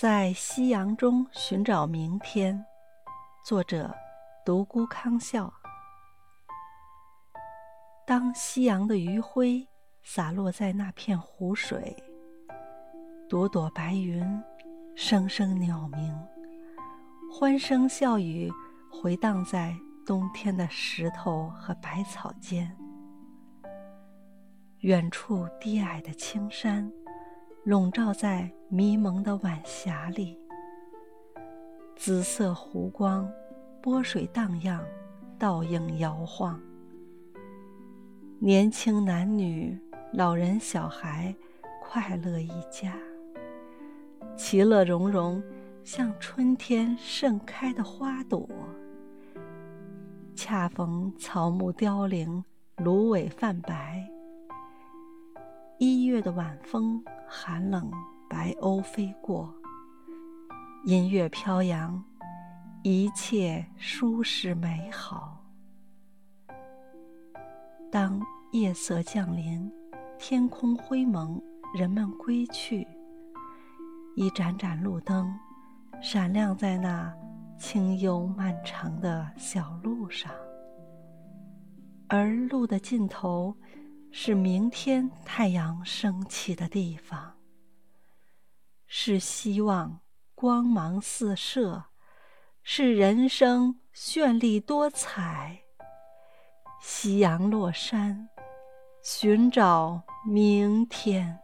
在夕阳中寻找明天。作者：独孤康笑。当夕阳的余晖洒落在那片湖水，朵朵白云，声声鸟鸣，欢声笑语回荡在冬天的石头和百草间。远处低矮的青山，笼罩在迷蒙的晚霞里。紫色湖光，波水荡漾，倒影摇晃。年轻男女、老人小孩，快乐一家，其乐融融，像春天盛开的花朵。恰逢草木凋零，芦苇泛白。月的晚风，寒冷，白鸥飞过。音乐飘扬，一切舒适美好。当夜色降临，天空灰蒙，人们归去，一盏盏路灯闪亮在那清幽漫长的小路上，而路的尽头是明天太阳升起的地方，是希望。光芒四射，是人生绚丽多彩。夕阳落山，寻找明天。